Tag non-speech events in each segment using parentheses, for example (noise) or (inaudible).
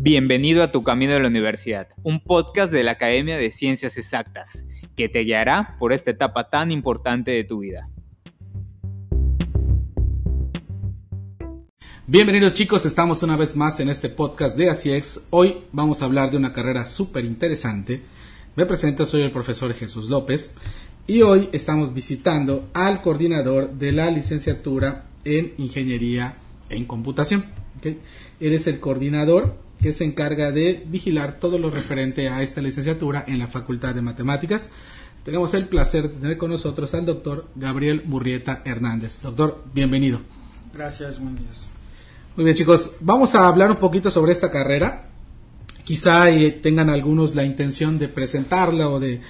Bienvenido a Tu Camino de la Universidad, un podcast de la Academia de Ciencias Exactas, que te guiará por esta etapa tan importante de tu vida. Bienvenidos chicos, estamos una vez más en este podcast de ACIEX. Hoy vamos a hablar de una carrera súper interesante. Me presento, soy el profesor Jesús López y hoy estamos visitando al coordinador de la licenciatura en Ingeniería en Computación. Eres el coordinador que se encarga de vigilar todo lo referente a esta licenciatura en la Facultad de Matemáticas. Tenemos el placer de tener con nosotros al doctor Gabriel Murrieta Hernández. Doctor, bienvenido. Gracias, buen día. Muy bien, chicos, vamos a hablar un poquito sobre esta carrera. Quizá eh, tengan algunos la intención de presentarla o de,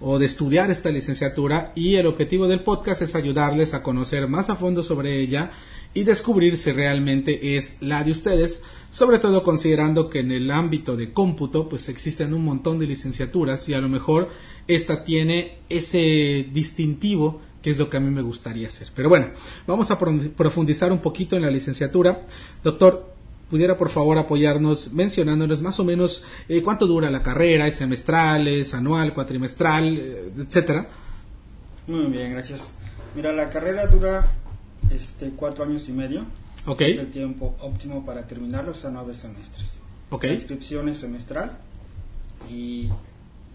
o de estudiar esta licenciatura y el objetivo del podcast es ayudarles a conocer más a fondo sobre ella y descubrir si realmente es la de ustedes, sobre todo considerando que en el ámbito de cómputo pues existen un montón de licenciaturas y a lo mejor esta tiene ese distintivo que es lo que a mí me gustaría hacer. Pero bueno, vamos a profundizar un poquito en la licenciatura. Doctor, pudiera por favor apoyarnos mencionándonos más o menos eh, cuánto dura la carrera, es semestral, es anual, cuatrimestral, eh, etcétera. Muy bien, gracias. Mira, la carrera dura este, cuatro años y medio. Es el tiempo óptimo para terminarlo, o sea, nueve semestres. Okay. La inscripción es semestral y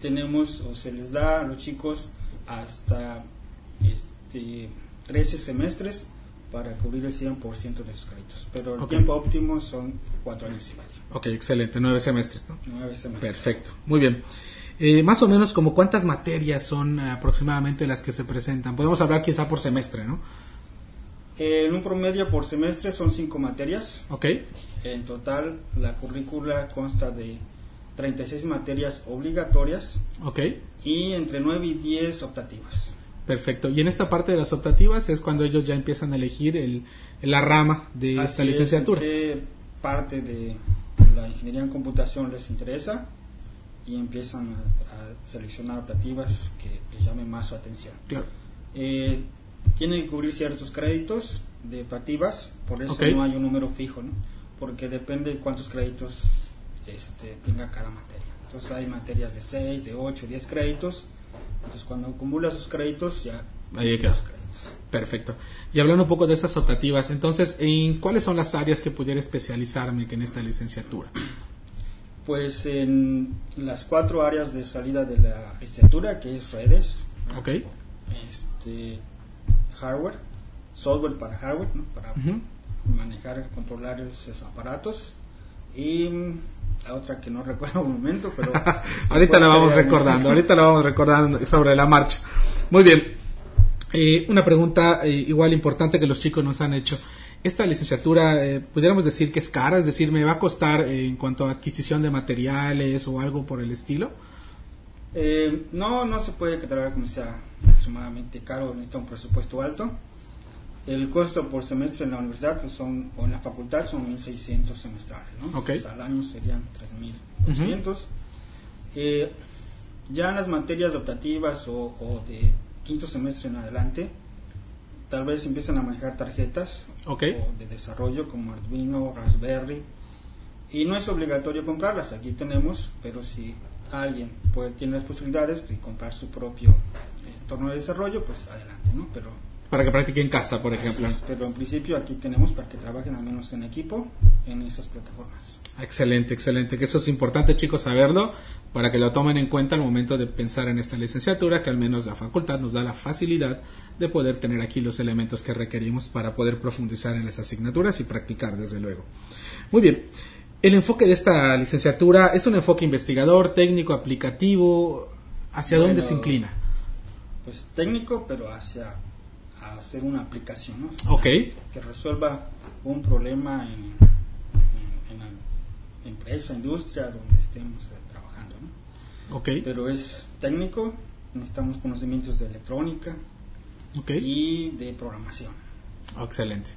tenemos o se les da a los chicos hasta este, 13 semestres para cubrir el 100% de sus créditos. Pero el tiempo óptimo son cuatro años y medio. Ok, excelente, nueve semestres. ¿no? Nueve semestres. Perfecto, muy bien. Eh, más o menos como cuántas materias son aproximadamente las que se presentan. Podemos hablar quizá por semestre, ¿no? En un promedio por semestre son cinco materias. Ok. En total, la currícula consta de 36 materias obligatorias. Ok. Y entre 9 y 10 optativas. Perfecto. Y en esta parte de las optativas es cuando ellos ya empiezan a elegir el, la rama de esta licenciatura. qué parte de la ingeniería en computación les interesa y empiezan a, seleccionar optativas que les llamen más su atención. Claro. Eh, tiene que cubrir ciertos créditos de pativas, por eso no hay un número fijo, ¿no? porque depende de cuántos créditos este, tenga cada materia. Entonces hay materias de 6, de 8, 10 créditos, entonces cuando acumula sus créditos ya... Ahí queda. Perfecto. Y hablando un poco de estas optativas, entonces, ¿en cuáles son las áreas que pudiera especializarme en esta licenciatura? Pues en las cuatro áreas de salida de la licenciatura, que es redes. Ok. Este, hardware, software para hardware, para manejar, controlar esos aparatos. Y la otra que no (laughs) recuerdo un momento, pero... (laughs) ahorita la vamos recordando, ahorita la vamos recordando sobre la marcha. Muy bien. Eh, una pregunta eh, igual importante que los chicos nos han hecho. Esta licenciatura, eh, pudiéramos decir que es cara, es decir, ¿me va a costar en cuanto a adquisición de materiales o algo por el estilo? no, no se puede catalogar como sea extremadamente caro, necesita un presupuesto alto. El costo por semestre en la universidad pues son, o en la facultad son 1.600 semestrales, ¿no? Pues, al año serían 3.200. Eh, ya en las materias optativas o, de quinto semestre en adelante, tal vez empiezan a manejar tarjetas de desarrollo como Arduino, Raspberry, y no es obligatorio comprarlas, aquí tenemos, pero si alguien puede, tiene las posibilidades de comprar su propio torno de desarrollo, pues adelante, ¿no? Pero para que practique en casa, por ejemplo. pero en principio aquí tenemos para que trabajen al menos en equipo en esas plataformas. Excelente, excelente. Que eso es importante, chicos, saberlo para que lo tomen en cuenta al momento de pensar en esta licenciatura, que al menos la facultad nos da la facilidad de poder tener aquí los elementos que requerimos para poder profundizar en las asignaturas y practicar, desde luego. Muy bien. El enfoque de esta licenciatura es un enfoque investigador, técnico, aplicativo. ¿Hacia dónde se inclina? Pues técnico, pero hacia hacer una aplicación, ¿no? Que resuelva un problema en, en, la empresa, industria, donde estemos eh, trabajando, ¿no? Pero es técnico, necesitamos conocimientos de electrónica y de programación. excelente.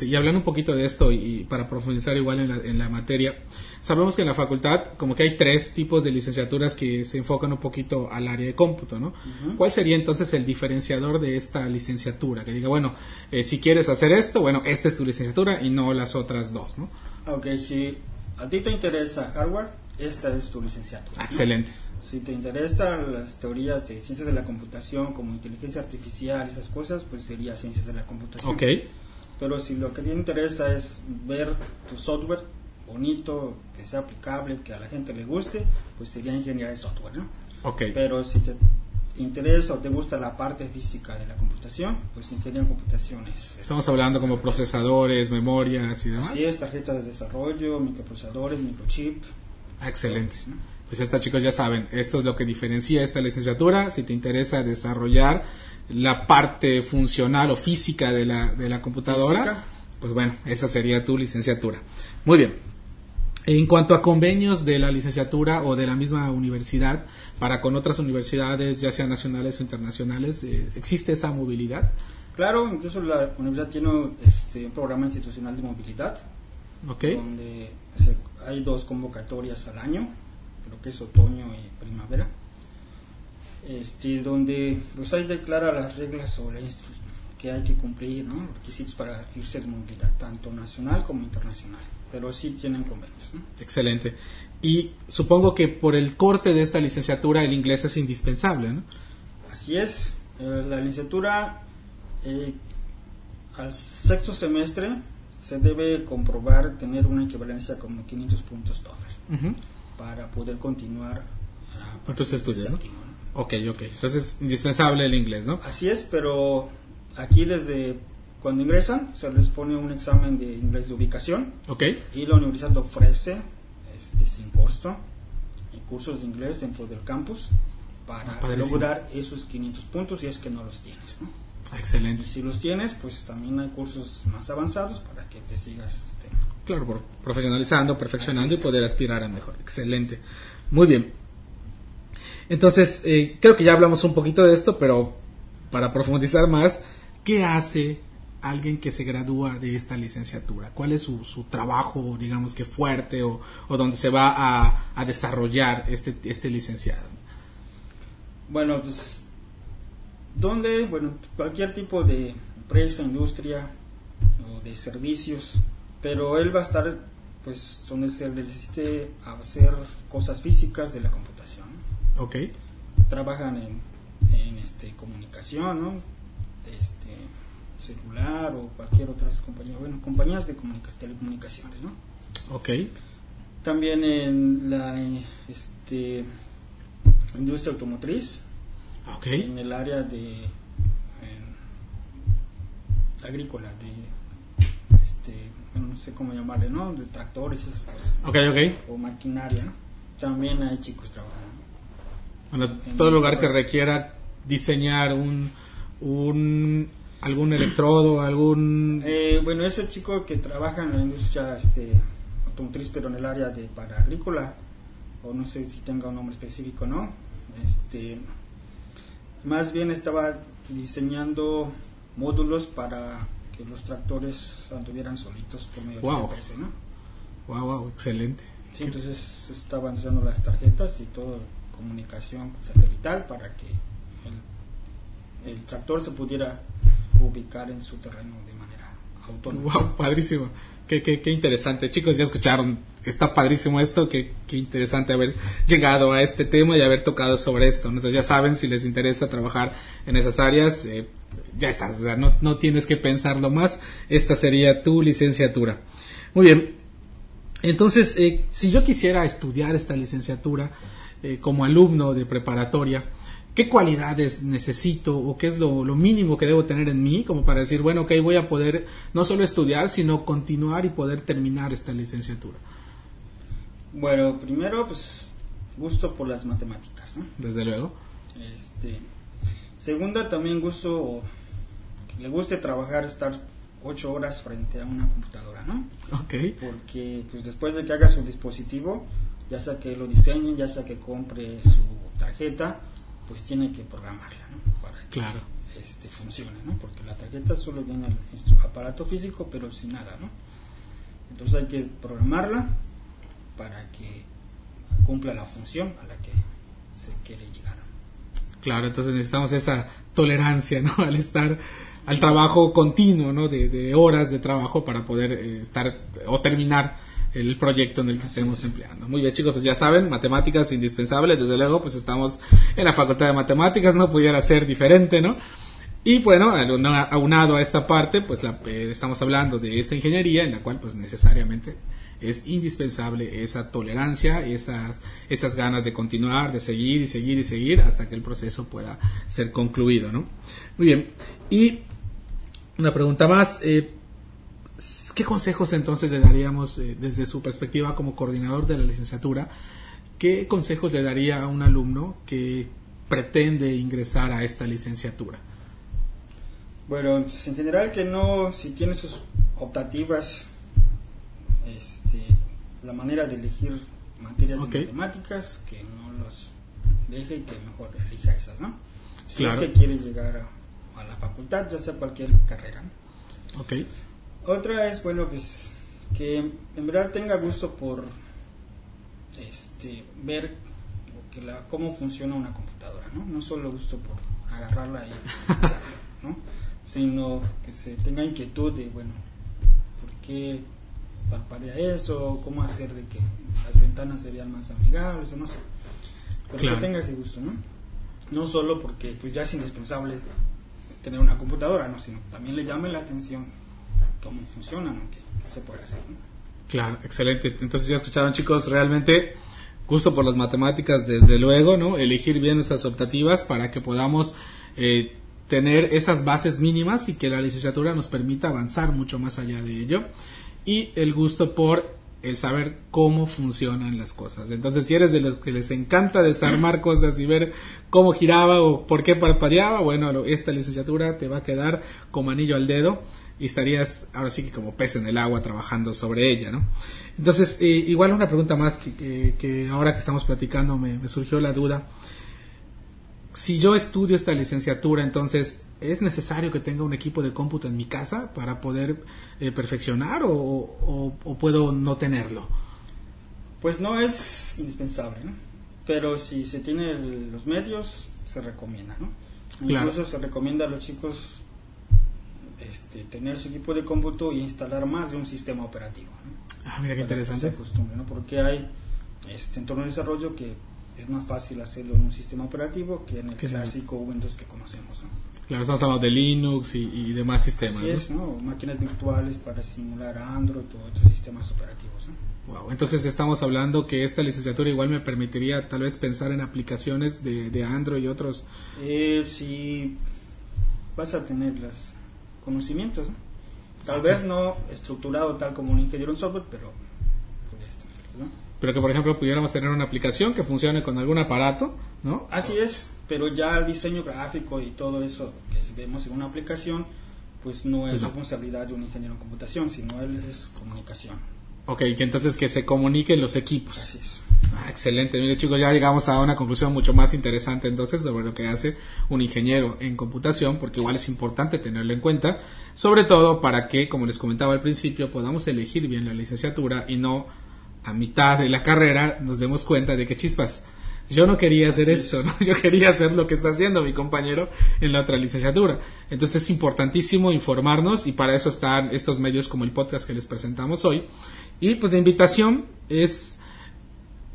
Y hablando un poquito de esto y, para profundizar igual en la, materia, sabemos que en la facultad como que hay tres tipos de licenciaturas que se enfocan un poquito al área de cómputo, ¿no? ¿Cuál sería entonces el diferenciador de esta licenciatura? Que diga, bueno, eh, si quieres hacer esto, bueno, esta es tu licenciatura y no las otras dos, ¿no? Ok, sí. a ti te interesa hardware, esta es tu licenciatura. ¿no? Excelente. Si te interesan las teorías de ciencias de la computación, como inteligencia artificial, esas cosas, pues sería ciencias de la computación. Ok. Pero si lo que te interesa es ver tu software bonito, que sea aplicable, que a la gente le guste, pues sería ingeniería de software, ¿no? Ok. Pero si te interesa o te gusta la parte física de la computación, pues ingeniería en computación es. es- Estamos hablando como procesadores, memorias y demás. Así es, tarjetas de desarrollo, microprocesadores, microchip. Ah, Excelente. ¿no? Pues esta chicos ya saben, esto es lo que diferencia esta licenciatura. Si te interesa desarrollar la parte funcional o física de la, de la computadora, Física. pues bueno, esa sería tu licenciatura. Muy bien. En cuanto a convenios de la licenciatura o de la misma universidad para con otras universidades, ya sean nacionales o internacionales, eh, ¿existe esa movilidad? Claro, incluso la universidad tiene este, un programa institucional de movilidad, donde se- hay dos convocatorias al año, creo que es otoño y primavera, este, donde pues ahí declara las reglas o la instru- que hay que cumplir, ¿no? requisitos para irse de movilidad, tanto nacional como internacional, pero sí tienen convenios. ¿no? Excelente. Y supongo que por el corte de esta licenciatura el inglés es indispensable, ¿no? Así es, eh, la licenciatura eh, al sexto semestre se debe comprobar tener una equivalencia como 500 puntos TOEFL para poder continuar Con tus estudios, ¿no? Ok, ok. Entonces, indispensable el inglés, ¿no? Así es, pero aquí desde cuando ingresan se les pone un examen de inglés de ubicación Ok. y la universidad ofrece este, sin costo eh, cursos de inglés dentro del campus para Ah, lograr esos 500 puntos y es que no los tienes. ¿no? Ah, Y Excelente. si los tienes, pues también hay cursos más avanzados para que te sigas. Este, Claro, por- profesionalizando, perfeccionando y poder aspirar a mejor. Excelente. Muy bien. Entonces, eh, creo que ya hablamos un poquito de esto, pero para profundizar más, ¿qué hace alguien que se gradúa de esta licenciatura? ¿Cuál es su, trabajo, digamos que fuerte o, o donde se va a, desarrollar este, este licenciado? bueno, pues, donde, bueno, cualquier tipo de empresa, industria o de servicios, pero él va a estar, pues, donde se necesite hacer cosas físicas de la computación. Ok. Trabajan en, en este, comunicación, ¿no? Este, celular o cualquier otra compañía, bueno, compañías de telecomunicaciones, ¿no? Ok. También en la este, industria automotriz, Ok. en el área de en agrícola, de este, no sé cómo llamarle, ¿no? De tractores esas cosas, Ok, ok. o maquinaria, ¿no? También hay chicos trabajando. Bueno, todo lugar que requiera diseñar un, un algún electrodo, algún Eh, bueno, ese chico que trabaja en la industria este, automotriz, pero en el área de para agrícola, o no sé si tenga un nombre específico, ¿no? Este, más bien estaba diseñando módulos para que los tractores anduvieran solitos por medio Wow. de GPS, ¿no? wow, wow, excelente. Sí, entonces estaban usando las tarjetas y todo comunicación satelital para que el, tractor se pudiera ubicar en su terreno de manera autónoma. Wow, padrísimo. Qué, qué, qué interesante. Chicos, ya escucharon. Está padrísimo esto. Qué, qué interesante haber llegado a este tema y haber tocado sobre esto. Entonces ya saben, si les interesa trabajar en esas áreas, eh, ya estás. O sea, no, no tienes que pensarlo más. Esta sería tu licenciatura. Muy bien. Entonces, eh, si yo quisiera estudiar esta licenciatura eh, como alumno de preparatoria, ¿qué cualidades necesito o qué es lo, lo mínimo que debo tener en mí como para decir, bueno, ok, voy a poder no solo estudiar, sino continuar y poder terminar esta licenciatura? Bueno, primero, pues, gusto por las matemáticas, ¿no? Desde luego. Este, segunda, también gusto, que le guste trabajar, estar ocho horas frente a una computadora, ¿no? Ok. Porque, pues, después de que haga su dispositivo, ya sea que lo diseñe, ya sea que compre su tarjeta, pues tiene que programarla, ¿no? Para que Claro. este, funcione, ¿no? Porque la tarjeta solo viene instru- aparato físico, pero sin nada, ¿no? Entonces hay que programarla para que cumpla la función a la que se quiere llegar. Claro, entonces necesitamos esa tolerancia, ¿no? (laughs) Al estar, al trabajo continuo, ¿no? De, de horas de trabajo para poder eh, estar o terminar el proyecto en el que estemos empleando. Muy bien, chicos, pues ya saben, matemáticas indispensables, desde luego, pues estamos en la Facultad de Matemáticas, no pudiera ser diferente, ¿no? Y bueno, aunado a esta parte, pues la, eh, estamos hablando de esta ingeniería en la cual pues necesariamente es indispensable esa tolerancia, esas, esas ganas de continuar, de seguir y seguir y seguir hasta que el proceso pueda ser concluido, ¿no? Muy bien. Y una pregunta más. Eh, ¿Qué consejos entonces le daríamos eh, desde su perspectiva como coordinador de la licenciatura? ¿Qué consejos le daría a un alumno que pretende ingresar a esta licenciatura? Bueno, pues, en general que no, si tiene sus optativas, este, la manera de elegir materias de matemáticas, que no los deje y que mejor elija esas, ¿no? Si es que quiere llegar a, a, la facultad, ya sea cualquier carrera. Ok. Otra es, bueno, pues que en verdad tenga gusto por este, ver que la, cómo funciona una computadora, ¿no? No solo gusto por agarrarla y ¿no? (laughs) sino que se tenga inquietud de, bueno, ¿por qué parpadea eso? ¿Cómo hacer de que las ventanas serían más amigables? O no sé. Pero que tenga ese gusto, ¿no? No solo porque pues ya es indispensable tener una computadora, ¿no? Sino también le llame la atención cómo funcionan, qué, se puede hacer. Claro, excelente. Entonces ya escucharon chicos, realmente gusto por las matemáticas desde luego, ¿no? Elegir bien nuestras optativas para que podamos eh, tener esas bases mínimas y que la licenciatura nos permita avanzar mucho más allá de ello. Y el gusto por el saber cómo funcionan las cosas. Entonces, si eres de los que les encanta desarmar (clears throat) cosas y ver cómo giraba o por qué parpadeaba, bueno, esta licenciatura te va a quedar como anillo al dedo y estarías ahora sí que como pez en el agua trabajando sobre ella, ¿no? Entonces, eh, igual una pregunta más que, que, ahora que estamos platicando me, surgió la duda. Si yo estudio esta licenciatura, entonces, ¿es necesario que tenga un equipo de cómputo en mi casa para poder eh, perfeccionar o, puedo no tenerlo? Pues no es indispensable, ¿no? Pero si se tiene los medios, se recomienda, ¿no? Incluso se recomienda a los chicos este, tener su equipo de cómputo y instalar más de un sistema operativo. Ah, mira qué interesante. Porque hay este entorno de desarrollo que es más fácil hacerlo en un sistema operativo que en el clásico Windows que conocemos. Claro, estamos hablando de Linux y, demás sistemas. Así es, máquinas virtuales para simular Android o otros sistemas operativos. Wow, entonces estamos hablando que esta licenciatura igual me permitiría tal vez pensar en aplicaciones de, de Android y otros. Eh, si vas a tenerlas conocimientos. Tal vez no estructurado tal como un ingeniero en software, pero Pero que, por ejemplo, pudiéramos tener una aplicación que funcione con algún aparato, ¿no? Así es, pero ya el diseño gráfico y todo eso que vemos en una aplicación, pues no es pues responsabilidad de un ingeniero en computación, sino él es comunicación. Ok, que entonces que se comuniquen los equipos. Así es. Ah, excelente. Mire chicos, ya llegamos a una conclusión mucho más interesante entonces sobre lo que hace un ingeniero en computación, porque igual es importante tenerlo en cuenta, sobre todo para que, como les comentaba al principio, podamos elegir bien la licenciatura y no a mitad de la carrera nos demos cuenta de que chispas. Yo no quería hacer esto, ¿no? (laughs) yo quería hacer lo que está haciendo mi compañero en la otra licenciatura. Entonces es importantísimo informarnos y para eso están estos medios como el podcast que les presentamos hoy. Y pues la invitación es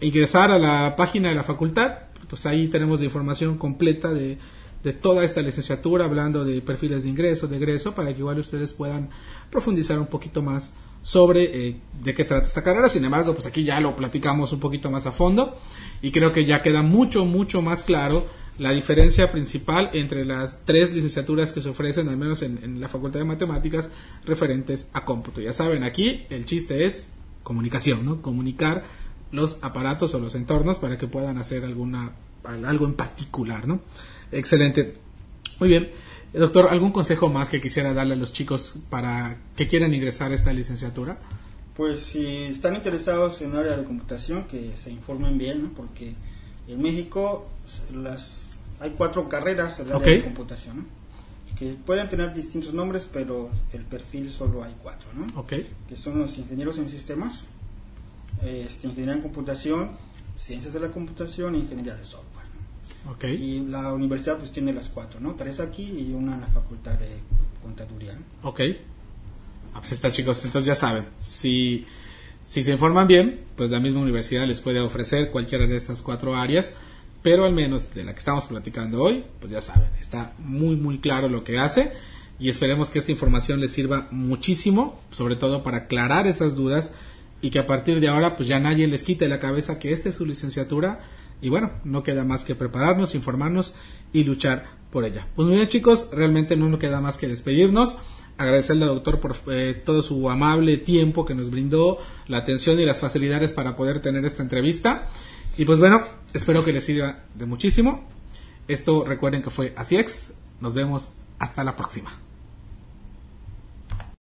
ingresar a la página de la facultad, pues ahí tenemos la información completa de, de toda esta licenciatura, hablando de perfiles de ingreso, de egreso, para que igual ustedes puedan profundizar un poquito más sobre eh, de qué trata esta carrera. Sin embargo, pues aquí ya lo platicamos un poquito más a fondo y creo que ya queda mucho, mucho más claro la diferencia principal entre las tres licenciaturas que se ofrecen, al menos en, en la Facultad de Matemáticas, referentes a cómputo. Ya saben, aquí el chiste es comunicación, ¿no? Comunicar los aparatos o los entornos para que puedan hacer alguna algo en particular, ¿no? Excelente. Muy bien. Doctor, ¿algún consejo más que quisiera darle a los chicos para que quieran ingresar a esta licenciatura? Pues si están interesados en área de computación, que se informen bien, ¿no? porque en México las hay cuatro carreras en área de computación, que pueden tener distintos nombres, pero el perfil solo hay cuatro, ¿no? Okay. que son los ingenieros en sistemas, este, ingeniería en computación, ciencias de la computación e ingeniería de software. Okay. Y la universidad pues tiene las cuatro, ¿no? Tres aquí y una en la facultad de contaduría. Ok. Ah, pues está chicos, entonces ya saben, si, Si se informan bien, pues la misma universidad les puede ofrecer cualquiera de estas cuatro áreas, pero al menos de la que estamos platicando hoy, pues ya saben, está muy muy claro lo que hace y esperemos que esta información les sirva muchísimo, sobre todo para aclarar esas dudas y que a partir de ahora pues ya nadie les quite la cabeza que esta es su licenciatura y bueno, no queda más que prepararnos, informarnos y luchar por ella. Pues muy bien chicos, realmente no nos queda más que despedirnos agradecerle al doctor por eh, todo su amable tiempo que nos brindó, la atención y las facilidades para poder tener esta entrevista. Y pues bueno, espero que les sirva de muchísimo. Esto recuerden que fue Asiex. Nos vemos hasta la próxima.